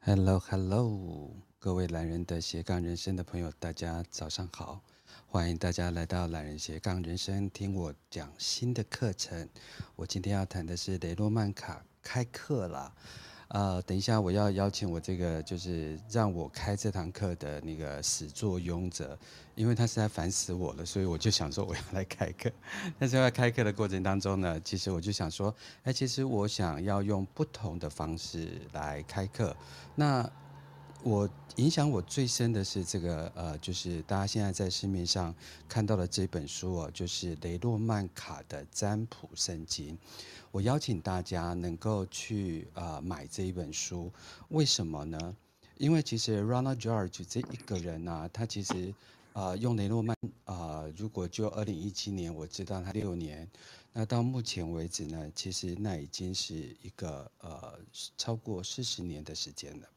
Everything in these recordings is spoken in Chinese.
Hello，Hello，各位懒人的斜杠人生的朋友，大家早上好！欢迎大家来到懒人斜杠人生，听我讲新的课程。我今天要谈的是雷诺曼卡开课了。呃，等一下我要邀请我这个就是让我开这堂课的那个始作俑者，因为他实在烦死我了，所以我就想说我要来开课。但是在开课的过程当中呢，其实我就想说，哎，其实我想要用不同的方式来开课。那我影响我最深的是这个，呃，就是大家现在在市面上看到的这本书哦，就是雷诺曼卡的占卜圣经。我邀请大家能够去呃买这一本书，为什么呢？因为其实 Ronald George 这一个人呢、他其实呃用雷诺曼啊、呃，如果就二零一七年我知道他六年，那到目前为止呢，其实那已经是一个呃超过四十年的时间了。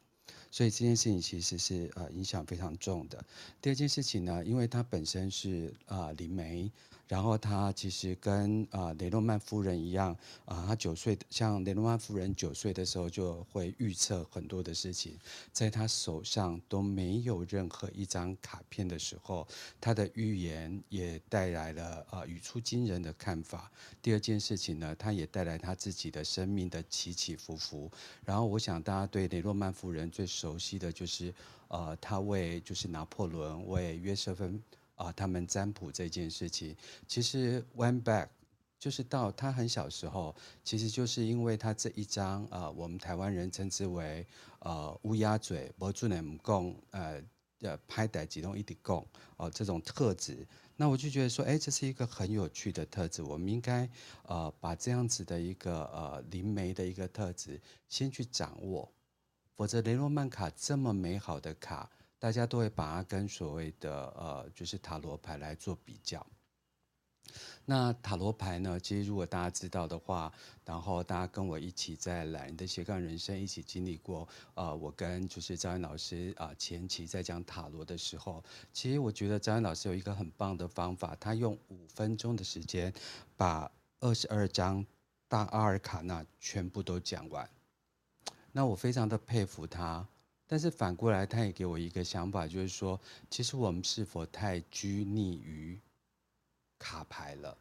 所以这件事情其实是呃影响非常重的。第二件事情呢，因为他本身是啊灵媒。然后他其实跟啊雷诺曼夫人一样啊，他九岁，像雷诺曼夫人九岁的时候就会预测很多的事情，在他手上都没有任何一张卡片的时候，他的预言也带来了啊语出惊人的看法。第二件事情呢，他也带来他自己的生命的起起伏伏。然后我想大家对雷诺曼夫人最熟悉的就是呃，他为就是拿破仑为约瑟芬。啊，他们占卜这件事情，其实 went back 就是到他很小时候，其实就是因为他这一张啊，我们台湾人称之为呃乌鸦嘴，不准人讲呃的拍歹几动一滴讲哦这种特质，那我就觉得说，哎，这是一个很有趣的特质，我们应该呃把这样子的一个呃灵媒的一个特质先去掌握，否则雷诺曼卡这么美好的卡。大家都会把它跟所谓的呃，就是塔罗牌来做比较。那塔罗牌呢，其实如果大家知道的话，然后大家跟我一起在懒人的斜杠人生一起经历过，呃，我跟就是张燕老师啊、前期在讲塔罗的时候，其实我觉得张燕老师有一个很棒的方法，他用五分钟的时间把二十二张大阿尔卡纳全部都讲完。那我非常的佩服他。但是反过来，他也给我一个想法，就是说，其实我们是否太拘泥于卡牌了？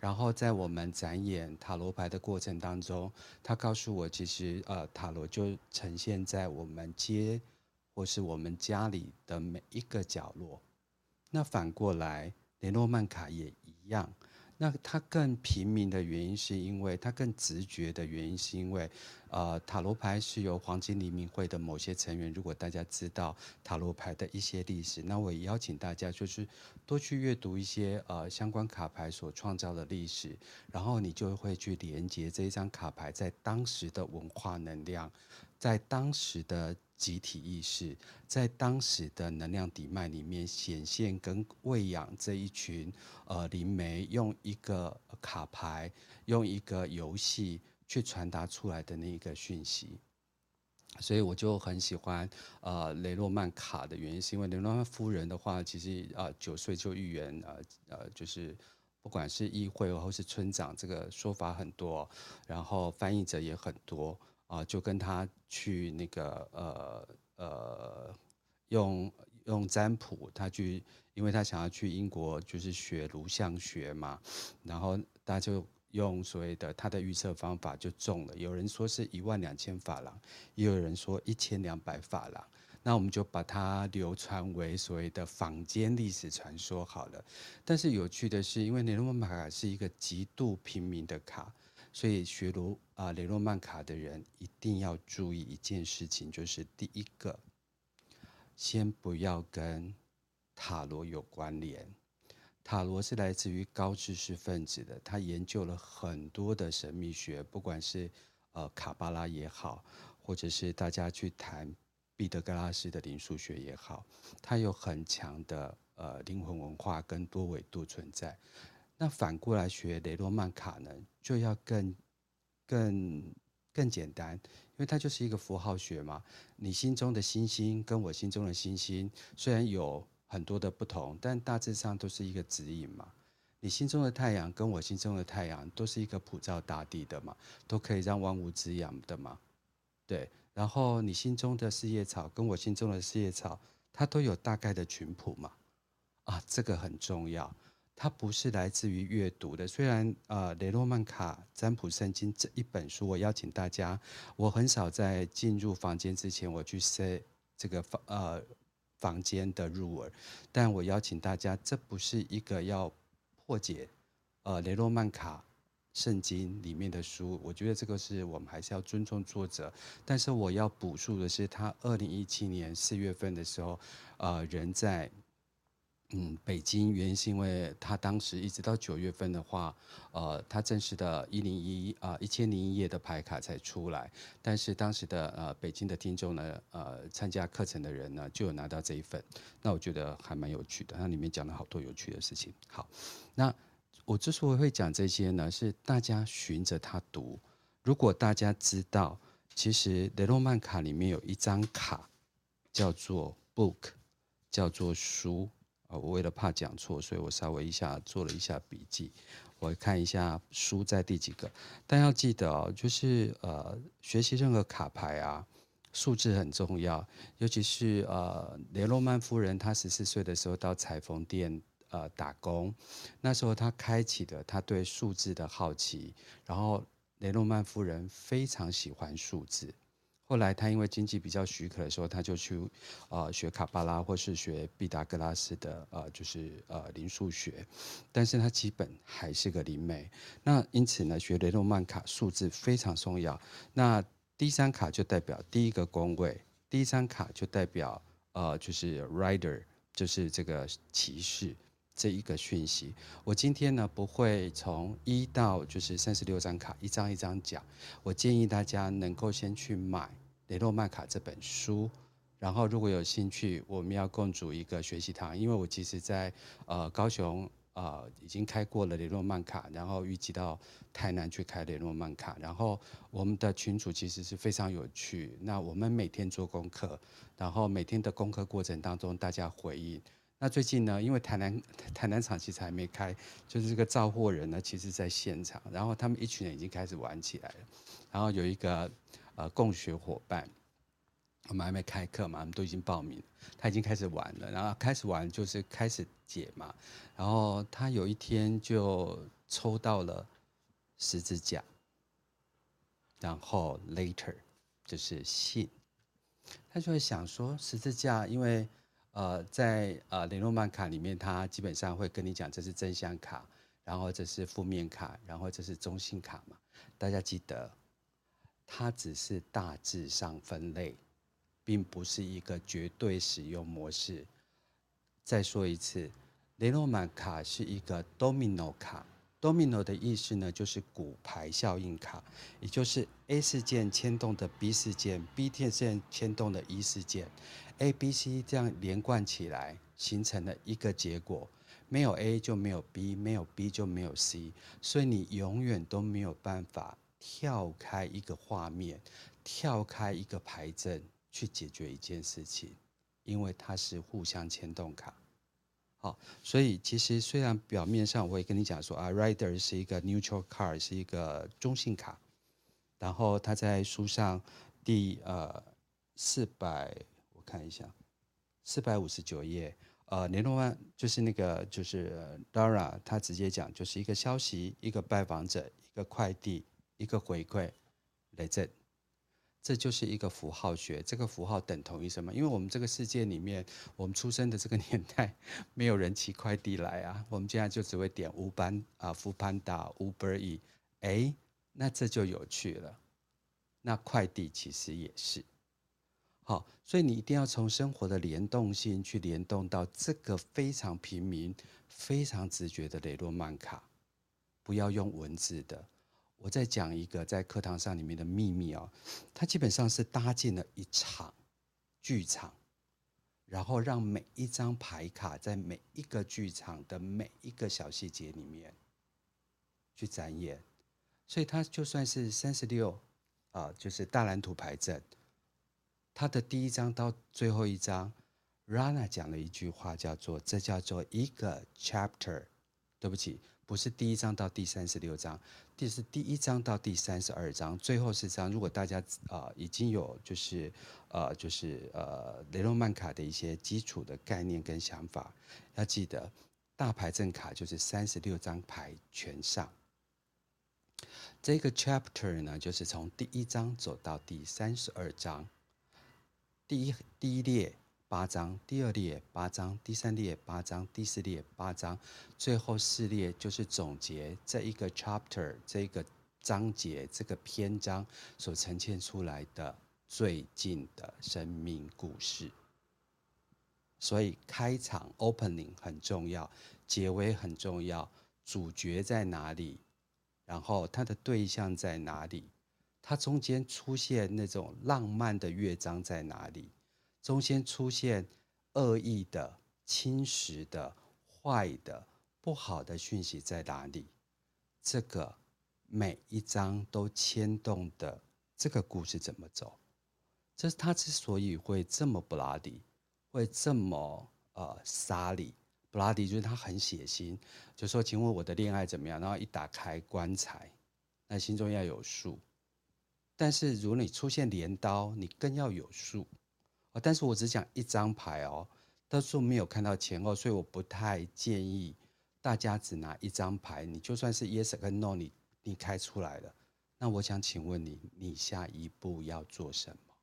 然后在我们展演塔罗牌的过程当中，他告诉我，其实呃，塔罗就呈现在我们街或是我们家里的每一个角落。那反过来，雷诺曼卡也一样。那它更平民的原因，是因为它更直觉的原因，是因为，呃，塔罗牌是由黄金黎明会的某些成员。如果大家知道塔罗牌的一些历史，那我也邀请大家就是多去阅读一些呃相关卡牌所创造的历史，然后你就会去连接这一张卡牌在当时的文化能量，在当时的。集体意识在当时的能量底脉里面显现跟喂养这一群呃灵媒，用一个卡牌，用一个游戏去传达出来的那一个讯息，所以我就很喜欢呃雷诺曼卡的原因，是因为雷诺曼夫人的话，其实啊九岁就预言呃呃就是不管是议会或是村长，这个说法很多，然后翻译者也很多。啊，就跟他去那个呃呃，用用占卜，他去，因为他想要去英国，就是学颅相学嘛，然后他就用所谓的他的预测方法就中了。有人说是一万两千法郎，也有人说一千两百法郎，那我们就把它流传为所谓的坊间历史传说好了。但是有趣的是，因为雷诺曼卡是一个极度平民的卡。所以学罗啊雷诺曼卡的人一定要注意一件事情，就是第一个，先不要跟塔罗有关联。塔罗是来自于高知识分子的，他研究了很多的神秘学，不管是呃卡巴拉也好，或者是大家去谈毕达哥拉斯的灵数学也好，它有很强的呃灵魂文化跟多维度存在。那反过来学雷诺曼卡呢，就要更、更、更简单，因为它就是一个符号学嘛。你心中的星星跟我心中的星星虽然有很多的不同，但大致上都是一个指引嘛。你心中的太阳跟我心中的太阳都是一个普照大地的嘛，都可以让万物滋养的嘛。对，然后你心中的四叶草跟我心中的四叶草，它都有大概的群谱嘛，啊，这个很重要。它不是来自于阅读的，虽然呃，雷诺曼卡占卜圣经这一本书，我邀请大家，我很少在进入房间之前，我去设这个房呃房间的入耳，但我邀请大家，这不是一个要破解呃雷诺曼卡圣经里面的书，我觉得这个是我们还是要尊重作者，但是我要补述的是，他二零一七年四月份的时候，呃，人在。嗯，北京原因是因为他当时一直到九月份的话，呃，他正式的一零一啊一千零一夜的牌卡才出来，但是当时的呃北京的听众呢，呃参加课程的人呢就有拿到这一份，那我觉得还蛮有趣的，那里面讲了好多有趣的事情。好，那我之所以会讲这些呢，是大家循着它读。如果大家知道，其实雷诺曼卡里面有一张卡叫做 book，叫做书。啊，我为了怕讲错，所以我稍微一下做了一下笔记。我看一下书在第几个，但要记得哦，就是呃，学习任何卡牌啊，数字很重要。尤其是呃，雷诺曼夫人她十四岁的时候到裁缝店呃打工，那时候她开启的她对数字的好奇，然后雷诺曼夫人非常喜欢数字。后来他因为经济比较许可的时候，他就去呃学卡巴拉或是学毕达哥拉斯的呃就是呃灵数学，但是他基本还是个灵媒。那因此呢，学雷诺曼卡数字非常重要。那第一张卡就代表第一个宫位，第一张卡就代表呃就是 rider，就是这个骑士。这一个讯息，我今天呢不会从一到就是三十六张卡一张一张讲，我建议大家能够先去买雷诺曼卡这本书，然后如果有兴趣，我们要共组一个学习堂，因为我其实在呃高雄呃已经开过了雷诺曼卡，然后预计到台南去开雷诺曼卡，然后我们的群组其实是非常有趣，那我们每天做功课，然后每天的功课过程当中大家回应。那最近呢，因为台南 台南场其实还没开，就是这个造货人呢，其实在现场，然后他们一群人已经开始玩起来了。然后有一个呃共学伙伴，我们还没开课嘛，我们都已经报名，他已经开始玩了。然后开始玩就是开始解嘛，然后他有一天就抽到了十字架，然后 later 就是信，他就会想说十字架，因为。呃，在呃雷诺曼卡里面，他基本上会跟你讲这是正向卡，然后这是负面卡，然后这是中性卡嘛。大家记得，它只是大致上分类，并不是一个绝对使用模式。再说一次，雷诺曼卡是一个 domino 卡。Domino 的意思呢，就是骨牌效应卡，也就是 A 事件牵动的 B 事件，B 事件牵动的 E 事件，A、B、C 这样连贯起来，形成了一个结果。没有 A 就没有 B，没有 B 就没有 C，所以你永远都没有办法跳开一个画面，跳开一个牌阵去解决一件事情，因为它是互相牵动卡。好，所以其实虽然表面上我会跟你讲说啊，Rider 是一个 neutral card，是一个中性卡，然后他在书上第呃四百，我看一下，四百五十九页，呃，雷诺曼就是那个就是 Dara，他直接讲就是一个消息，一个拜访者，一个快递，一个回馈，来这。这就是一个符号学，这个符号等同于什么？因为我们这个世界里面，我们出生的这个年代，没有人骑快递来啊，我们现在就只会点乌班啊、富潘达、Uber E，哎，那这就有趣了。那快递其实也是，好，所以你一定要从生活的联动性去联动到这个非常平民、非常直觉的雷诺曼卡，不要用文字的。我再讲一个在课堂上里面的秘密哦，它基本上是搭建了一场剧场，然后让每一张牌卡在每一个剧场的每一个小细节里面去展演，所以它就算是三十六啊，就是大蓝图牌阵，它的第一张到最后一张，Rana 讲了一句话，叫做“这叫做一个 chapter”，对不起。不是第一章到第三十六章，第是第一章到第三十二章，最后四章。如果大家啊、已经有就是呃就是呃雷诺曼卡的一些基础的概念跟想法，要记得大牌阵卡就是三十六张牌全上。这个 chapter 呢，就是从第一章走到第三十二章，第一第一列八张，第二列八张，第三列八张，第四列八张，最后四列就是总结这一个 chapter 这一个章节这个篇章所呈现出来的最近的生命故事。所以开场 opening 很重要，结尾很重要，主角在哪里？然后他的对象在哪里？他中间出现那种浪漫的乐章在哪里？中间出现恶意的、侵蚀的、坏的、不好的讯息在哪里？这个每一章都牵动的这个故事怎么走？这是他之所以会这么布拉迪会这么呃杀力。布拉迪就是他很血腥，就说：“请问我的恋爱怎么样？”然后一打开棺材，那心中要有数。但是如果你出现镰刀，你更要有数。但是我只讲一张牌哦，多数没有看到前后，所以我不太建议大家只拿一张牌。你就算是 yes 跟 no，你你开出来了，那我想请问你，你下一步要做什么？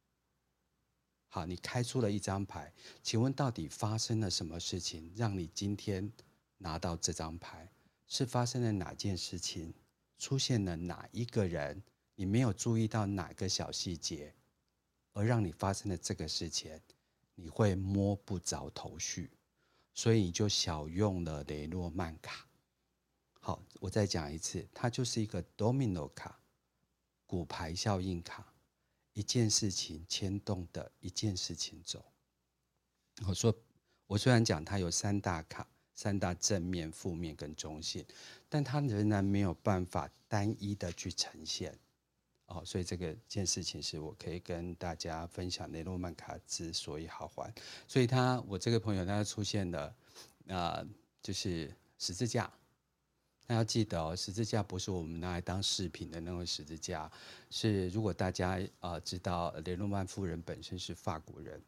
好，你开出了一张牌，请问到底发生了什么事情，让你今天拿到这张牌？是发生了哪件事情？出现了哪一个人？你没有注意到哪个小细节，而让你发生了这个事情，你会摸不着头绪，所以你就小用了雷诺曼卡。好，我再讲一次，它就是一个 domino 卡，骨牌效应卡。一件事情牵动的一件事情走。我说，我虽然讲它有三大卡，三大正面、负面跟中性，但它仍然没有办法单一的去呈现。哦，所以这个件事情是我可以跟大家分享雷诺曼卡之所以好玩。所以他，我这个朋友他出现了，啊、呃，就是十字架。那要记得哦，十字架不是我们拿来当饰品的那种十字架，是如果大家啊知道雷诺曼夫人本身是法国人，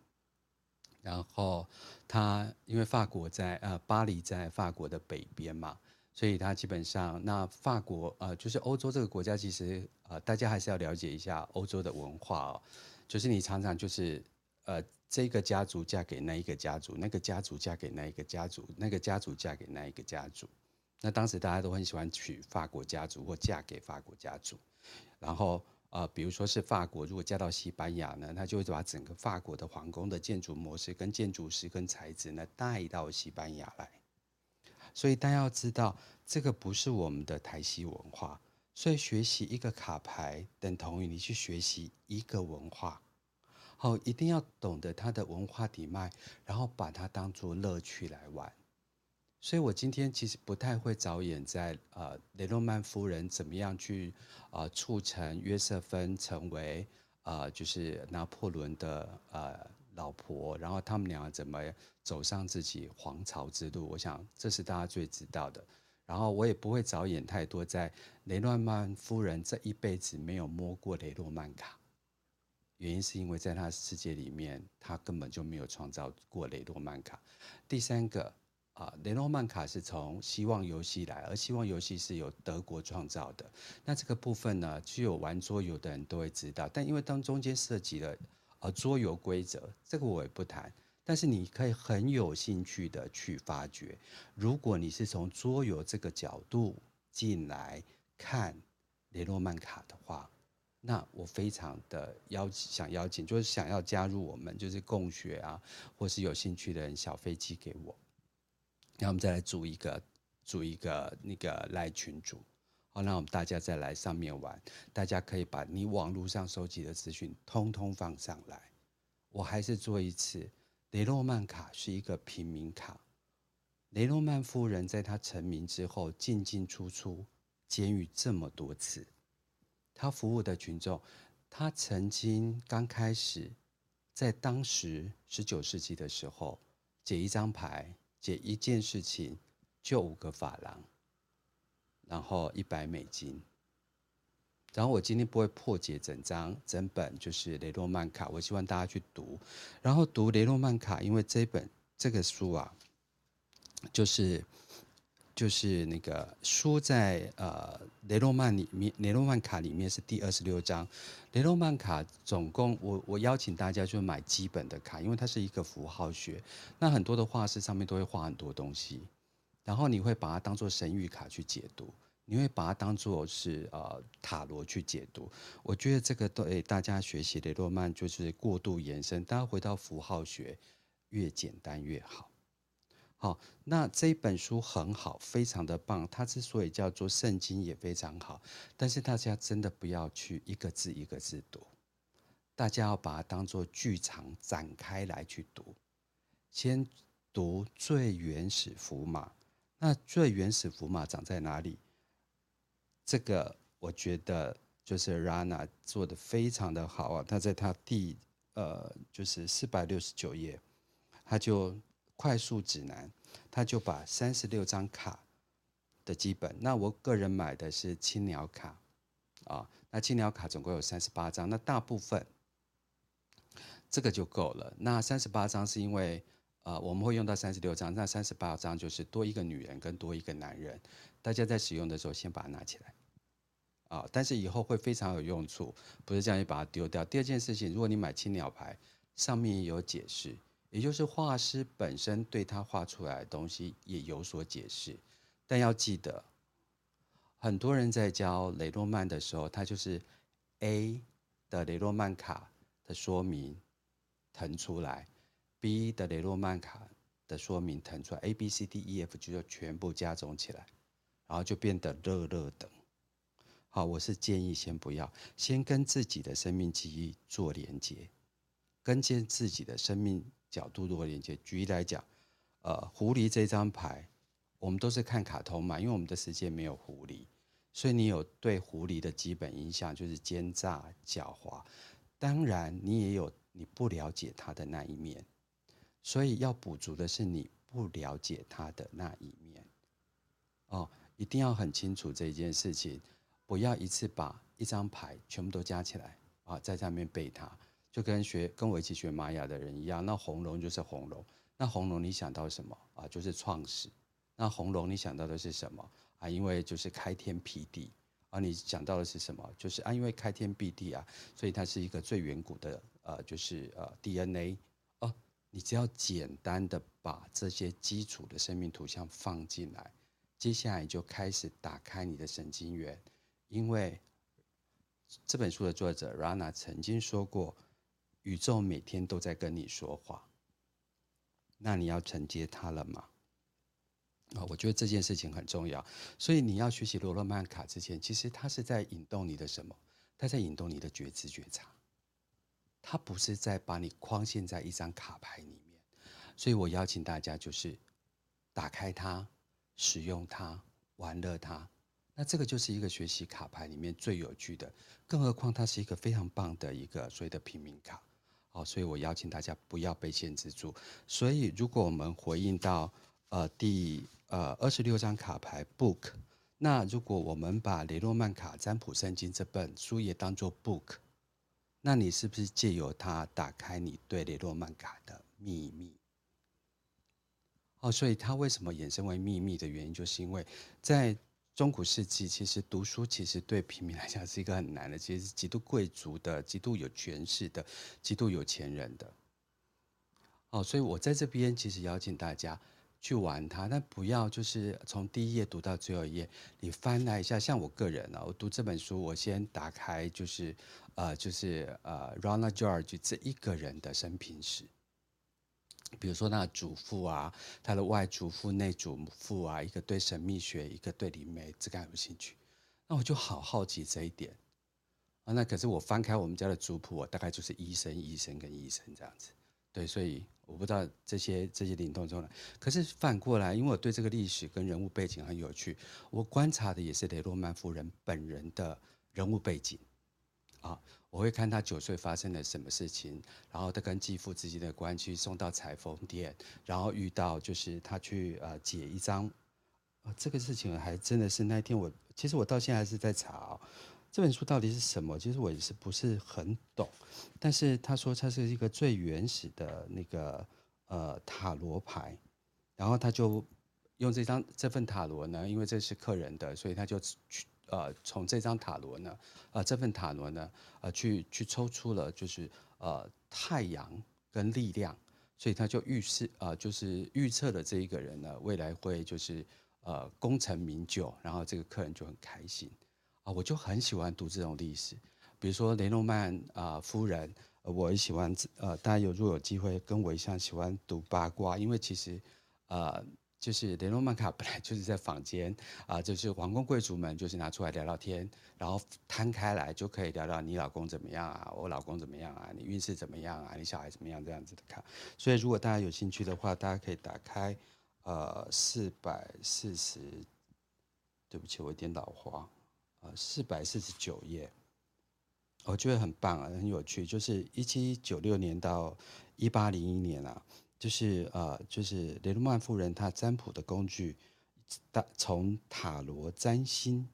然后他因为法国在呃巴黎在法国的北边嘛，所以他基本上那法国呃就是欧洲这个国家其实呃大家还是要了解一下欧洲的文化哦，就是你常常就是呃这个家族嫁给那一个家族，那个家族嫁给那一个家族，那个家族嫁给那一个家族。那当时大家都很喜欢娶法国家族或嫁给法国家族，然后呃，比如说是法国，如果嫁到西班牙呢，他就会把整个法国的皇宫的建筑模式、跟建筑师、跟材质呢带到西班牙来。所以大家要知道，这个不是我们的台西文化，所以学习一个卡牌等同于你去学习一个文化。好，一定要懂得它的文化底脉，然后把它当做乐趣来玩。所以，我今天其实不太会着眼在呃雷诺曼夫人怎么样去呃促成约瑟芬成为呃就是拿破仑的呃老婆，然后他们俩怎么走上自己皇朝之路。我想这是大家最知道的。然后我也不会着眼太多在雷诺曼夫人这一辈子没有摸过雷诺曼卡，原因是因为在他的世界里面，他根本就没有创造过雷诺曼卡。第三个。啊，雷诺曼卡是从希望游戏来，而希望游戏是由德国创造的。那这个部分呢，只有玩桌游的人都会知道。但因为当中间涉及了呃桌游规则，这个我也不谈。但是你可以很有兴趣的去发掘。如果你是从桌游这个角度进来看雷诺曼卡的话，那我非常的邀想邀请，就是想要加入我们，就是共学啊，或是有兴趣的人，小飞机给我。那我们再来组一个，组一个那个赖群组，好，那我们大家再来上面玩，大家可以把你网络上收集的资讯通通放上来。我还是做一次，雷诺曼卡是一个平民卡。雷诺曼夫人在她成名之后进进出出监狱这么多次，她服务的群众，她曾经刚开始在当时十九世纪的时候解一张牌。解一件事情，就五个法郎，然后一百美金。然后我今天不会破解整张整本，就是雷诺曼卡，我希望大家去读，然后读雷诺曼卡，因为这本这个书啊，就是就是那个书在呃雷诺曼里面，雷诺曼卡里面是第二十六章。雷诺曼卡总共我我邀请大家就买基本的卡，因为它是一个符号学，那很多的画师上面都会画很多东西，然后你会把它当做神谕卡去解读。你会把它当做是呃塔罗去解读，我觉得这个对大家学习雷诺曼就是过度延伸，大家回到符号学，越简单越好。好，那这一本书很好，非常的棒。它之所以叫做圣经也非常好，但是大家真的不要去一个字一个字读，大家要把它当做剧场展开来去读。先读最原始符码，那最原始符码长在哪里？这个我觉得就是 Rana 做的非常的好啊，他在他第呃就是四百六十九页，他就快速指南，他就把三十六张卡的基本，那我个人买的是青鸟卡啊，那青鸟卡总共有三十八张，那大部分这个就够了。那三十八张是因为呃我们会用到三十六张，那三十八张就是多一个女人跟多一个男人，大家在使用的时候先把它拿起来。啊，但是以后会非常有用处，不是这样就把它丢掉。第二件事情，如果你买青鸟牌，上面也有解释，也就是画师本身对他画出来的东西也有所解释。但要记得，很多人在教雷诺曼的时候，他就是 A 的雷诺曼卡的说明腾出来，B 的雷诺曼卡的说明腾出来，A B C D E F 就全部加总起来，然后就变得热热等。好，我是建议先不要，先跟自己的生命记忆做连接，跟见自己的生命角度做连接。举例来讲，呃，狐狸这张牌，我们都是看卡通嘛，因为我们的世界没有狐狸，所以你有对狐狸的基本印象就是奸诈狡猾。当然，你也有你不了解它的那一面，所以要补足的是你不了解它的那一面。哦，一定要很清楚这一件事情。不要一次把一张牌全部都加起来啊，在上面背它，就跟学跟我一起学玛雅的人一样。那红龙就是红龙，那红龙你想到什么啊？就是创始。那红龙你想到的是什么啊？因为就是开天辟地啊。你想到的是什么？就是啊，因为开天辟地啊，所以它是一个最远古的呃，就是呃 DNA、你只要简单的把这些基础的生命图像放进来，接下来就开始打开你的神经元。因为这本书的作者 Rana 曾经说过，宇宙每天都在跟你说话，那你要承接它了吗？啊，我觉得这件事情很重要。所以你要学习雷诺曼卡之前，其实它是在引动你的什么？它在引动你的觉知觉察，它不是在把你框限在一张卡牌里面。所以我邀请大家就是打开它，使用它，玩乐它。那这个就是一个学习卡牌里面最有趣的，更何况它是一个非常棒的一个所谓的平民卡，好，所以我邀请大家不要被限制住。所以如果我们回应到呃第呃二十六张卡牌 book，那如果我们把雷诺曼卡占卜圣经这本书也当做 book，那你是不是借由它打开你对雷诺曼卡的秘密？哦，所以它为什么衍生为秘密的原因，就是因为在中古世纪其实读书其实对平民来讲是一个很难的，其实是极度贵族的、极度有权势的、极度有钱人的。哦，所以我在这边其实邀请大家去玩它，但不要就是从第一页读到最后一页，你翻来一下。像我个人啊，我读这本书，我先打开就是呃就是呃 Rana George 这一个人的生平史。比如说，那祖父啊，他的外祖父、内祖父啊，一个对神秘学，一个对灵媒，这个有兴趣。那我就好好奇这一点啊。那可是我翻开我们家的族谱，我大概就是医生、医生跟医生这样子。对，所以我不知道这些这些灵动中来。可是反过来，因为我对这个历史跟人物背景很有趣，我观察的也是雷诺曼夫人本人的人物背景啊。我会看他九岁发生了什么事情，然后他跟继父之间的关系，送到裁缝店，然后遇到就是他去呃解一张啊，这个事情还真的是那天我，其实我到现在还是在查哦，这本书到底是什么？其实我也是不是很懂。但是他说它是一个最原始的那个呃塔罗牌，然后他就用这张这份塔罗呢，因为这是客人的，所以他就去呃从这张塔罗呢，呃这份塔罗呢，呃去去抽出了就是呃太阳跟力量，所以他就预示呃就是预测了这一个人呢未来会就是。呃，功成名就，然后这个客人就很开心啊！我就很喜欢读这种历史，比如说雷诺曼啊、夫人，我也喜欢呃，大家有如果有机会跟我一样喜欢读八卦，因为其实呃，就是雷诺曼卡本来就是在坊间啊、就是皇宫贵族们就是拿出来聊聊天，然后摊开来就可以聊聊你老公怎么样啊，我老公怎么样啊，你运势怎么样啊，你小孩怎么样这样子的看。所以如果大家有兴趣的话，大家可以打开。呃，四百四十，对不起，我有点老花。呃，四百四十九页，我觉得很棒啊，很有趣。就是一七九六年到一八零一年啊，就是呃，就是雷诺曼夫人她占卜的工具，大从塔罗占星、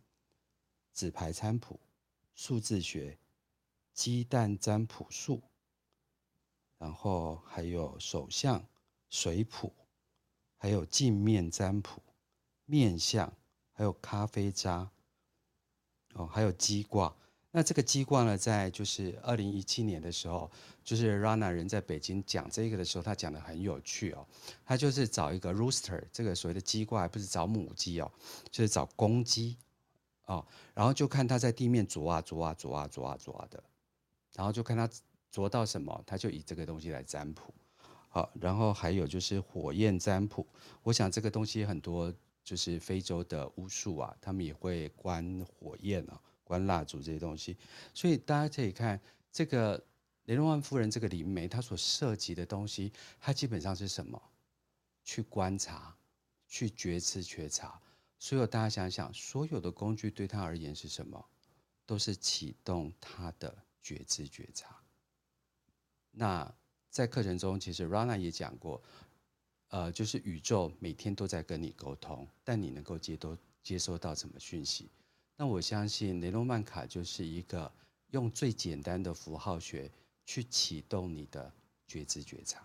纸牌占卜、数字学、鸡蛋占卜术，然后还有手相、水谱。还有镜面占卜、面相，还有咖啡渣，哦，还有鸡卦。那这个鸡卦呢，在就是二零一七年的时候，就是 Rana 人在北京讲这个的时候，他讲的很有趣哦。他就是找一个 rooster，这个所谓的鸡卦，不是找母鸡哦，就是找公鸡哦。然后就看他在地面啄啊啄啊啄啊啄啊啄的，然后就看他啄到什么，他就以这个东西来占卜。好，然后还有就是火焰占卜，我想这个东西很多，就是非洲的巫术啊，他们也会观火焰啊，观蜡烛这些东西，所以大家可以看这个雷诺曼夫人这个灵媒，她所涉及的东西，它基本上是什么？去观察，去觉知觉察。所以大家想想，所有的工具对他而言是什么？都是启动他的觉知觉察。那。在课程中，其实 Rana 也讲过，呃，就是宇宙每天都在跟你沟通，但你能够接都接收到什么讯息？那我相信雷诺曼卡就是一个用最简单的符号学去启动你的觉知觉察。